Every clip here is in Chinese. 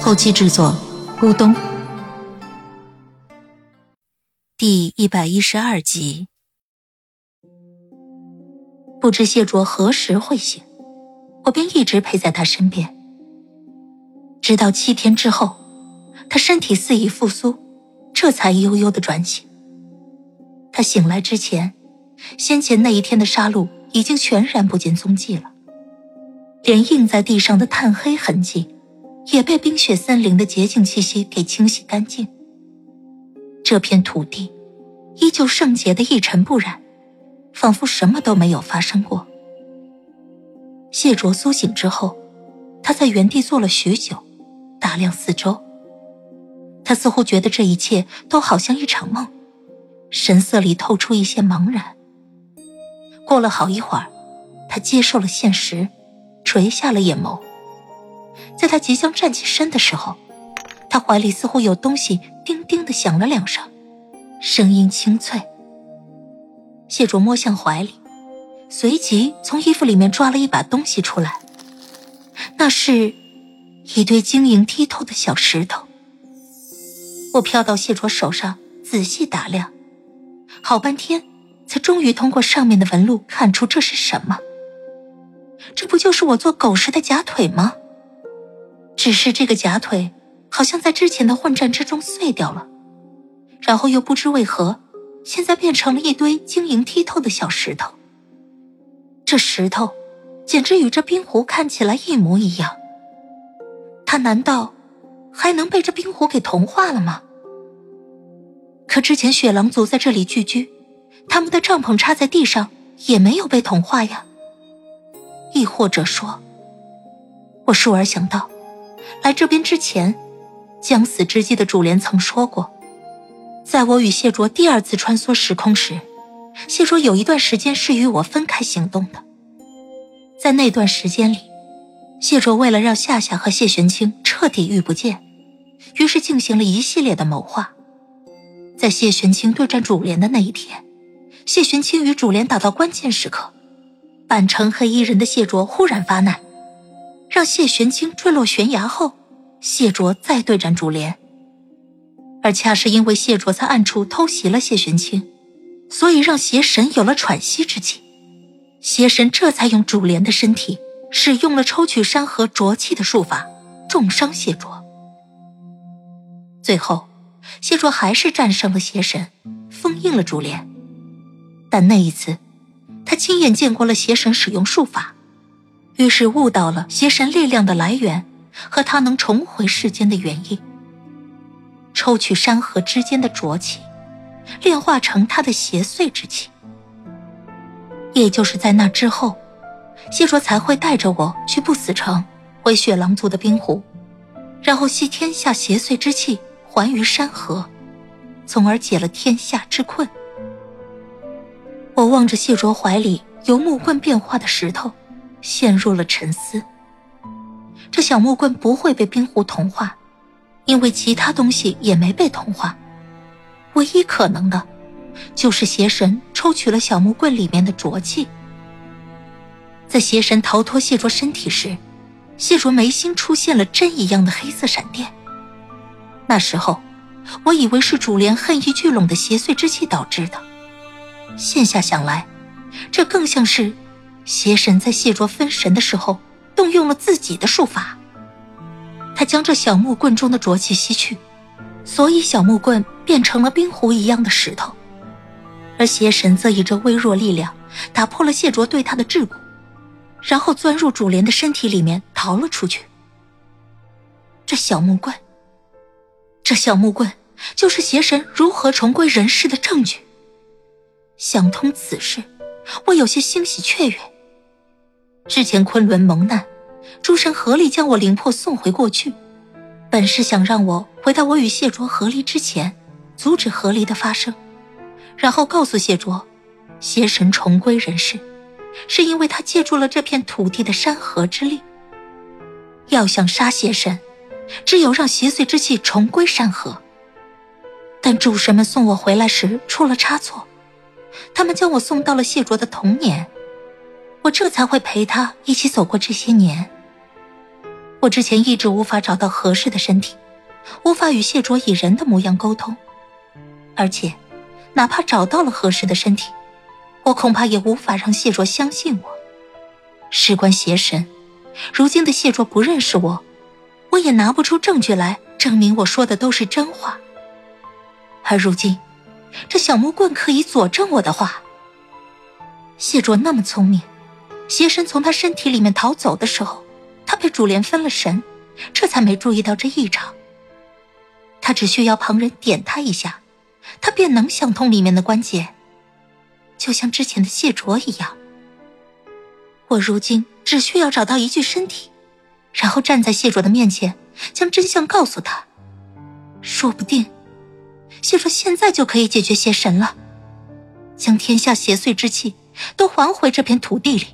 后期制作：咕咚。第一百一十二集，不知谢卓何时会醒，我便一直陪在他身边，直到七天之后，他身体似已复苏，这才悠悠的转醒。他醒来之前，先前那一天的杀戮已经全然不见踪迹了，连印在地上的炭黑痕迹，也被冰雪森林的洁净气息给清洗干净。这片土地依旧圣洁的一尘不染，仿佛什么都没有发生过。谢卓苏醒之后，他在原地坐了许久，打量四周。他似乎觉得这一切都好像一场梦，神色里透出一些茫然。过了好一会儿，他接受了现实，垂下了眼眸。在他即将站起身的时候，他怀里似乎有东西叮叮的响了两声，声音清脆。谢卓摸向怀里，随即从衣服里面抓了一把东西出来，那是一堆晶莹剔透的小石头。我飘到谢卓手上，仔细打量，好半天，才终于通过上面的纹路看出这是什么。这不就是我做狗时的假腿吗？只是这个假腿。好像在之前的混战之中碎掉了，然后又不知为何，现在变成了一堆晶莹剔透的小石头。这石头简直与这冰湖看起来一模一样。他难道还能被这冰湖给同化了吗？可之前雪狼族在这里聚居，他们的帐篷插在地上也没有被同化呀。亦或者说，我倏尔想到，来这边之前。将死之际的主莲曾说过，在我与谢卓第二次穿梭时空时，谢卓有一段时间是与我分开行动的。在那段时间里，谢卓为了让夏夏和谢玄清彻底遇不见，于是进行了一系列的谋划。在谢玄清对战主莲的那一天，谢玄清与主莲打到关键时刻，扮成黑衣人的谢卓忽然发难，让谢玄清坠落悬崖后。谢卓再对战竹莲，而恰是因为谢卓在暗处偷袭了谢玄清，所以让邪神有了喘息之机。邪神这才用竹莲的身体，使用了抽取山河浊气的术法，重伤谢卓。最后，谢卓还是战胜了邪神，封印了竹莲。但那一次，他亲眼见过了邪神使用术法，于是悟到了邪神力量的来源。和他能重回世间的原因，抽取山河之间的浊气，炼化成他的邪祟之气。也就是在那之后，谢卓才会带着我去不死城，回雪狼族的冰湖，然后吸天下邪祟之气，还于山河，从而解了天下之困。我望着谢卓怀里由木棍变化的石头，陷入了沉思。这小木棍不会被冰湖同化，因为其他东西也没被同化。唯一可能的，就是邪神抽取了小木棍里面的浊气。在邪神逃脱谢卓身体时，谢卓眉心出现了针一样的黑色闪电。那时候，我以为是主莲恨意聚拢的邪祟之气导致的。现下想来，这更像是邪神在谢卓分神的时候。动用了自己的术法，他将这小木棍中的浊气吸去，所以小木棍变成了冰湖一样的石头。而邪神则以这微弱力量打破了谢卓对他的桎梏，然后钻入主莲的身体里面逃了出去。这小木棍，这小木棍就是邪神如何重归人世的证据。想通此事，我有些欣喜雀跃。之前昆仑蒙难，诸神合力将我灵魄送回过去，本是想让我回到我与谢卓合离之前，阻止合离的发生，然后告诉谢卓，邪神重归人世，是因为他借助了这片土地的山河之力。要想杀邪神，只有让邪祟之气重归山河。但主神们送我回来时出了差错，他们将我送到了谢卓的童年，我这才会陪他一起走过这些年。我之前一直无法找到合适的身体，无法与谢卓以人的模样沟通，而且，哪怕找到了合适的身体，我恐怕也无法让谢卓相信我。事关邪神，如今的谢卓不认识我，我也拿不出证据来证明我说的都是真话。而如今，这小木棍可以佐证我的话。谢卓那么聪明，邪神从他身体里面逃走的时候。他被主莲分了神，这才没注意到这异常。他只需要旁人点他一下，他便能想通里面的关节，就像之前的谢卓一样。我如今只需要找到一具身体，然后站在谢卓的面前，将真相告诉他。说不定，谢卓现在就可以解决邪神了，将天下邪祟之气都还回这片土地里。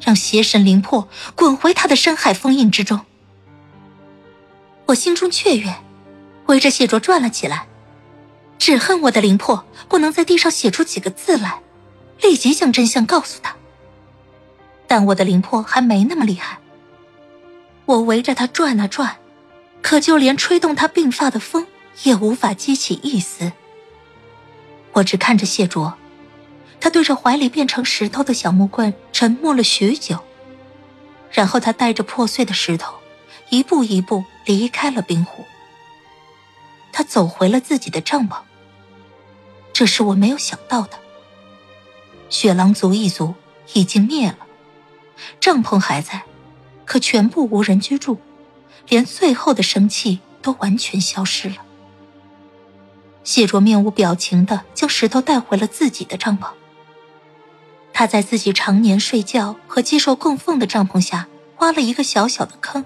让邪神灵魄滚回他的深海封印之中。我心中雀跃，围着谢卓转了起来，只恨我的灵魄不能在地上写出几个字来，立即将真相告诉他。但我的灵魄还没那么厉害。我围着他转啊转，可就连吹动他鬓发的风也无法激起一丝。我只看着谢卓。他对着怀里变成石头的小木棍沉默了许久，然后他带着破碎的石头，一步一步离开了冰湖。他走回了自己的帐篷。这是我没有想到的。雪狼族一族已经灭了，帐篷还在，可全部无人居住，连最后的生气都完全消失了。谢卓面无表情的将石头带回了自己的帐篷。他在自己常年睡觉和接受供奉的帐篷下挖了一个小小的坑，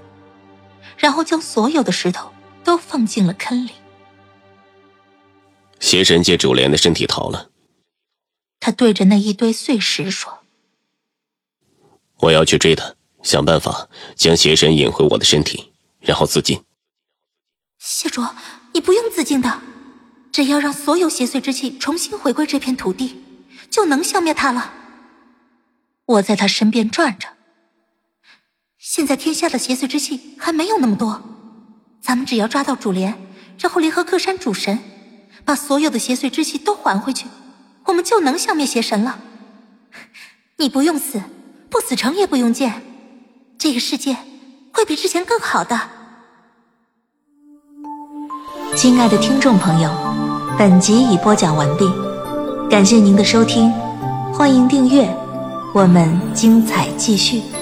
然后将所有的石头都放进了坑里。邪神借主莲的身体逃了。他对着那一堆碎石说：“我要去追他，想办法将邪神引回我的身体，然后自尽。”谢卓，你不用自尽的，只要让所有邪祟之气重新回归这片土地，就能消灭他了。我在他身边转着。现在天下的邪祟之气还没有那么多，咱们只要抓到主莲，然后联合各山主神，把所有的邪祟之气都还回去，我们就能消灭邪神了。你不用死，不死城也不用见，这个世界会比之前更好的。亲爱的听众朋友，本集已播讲完毕，感谢您的收听，欢迎订阅。我们精彩继续。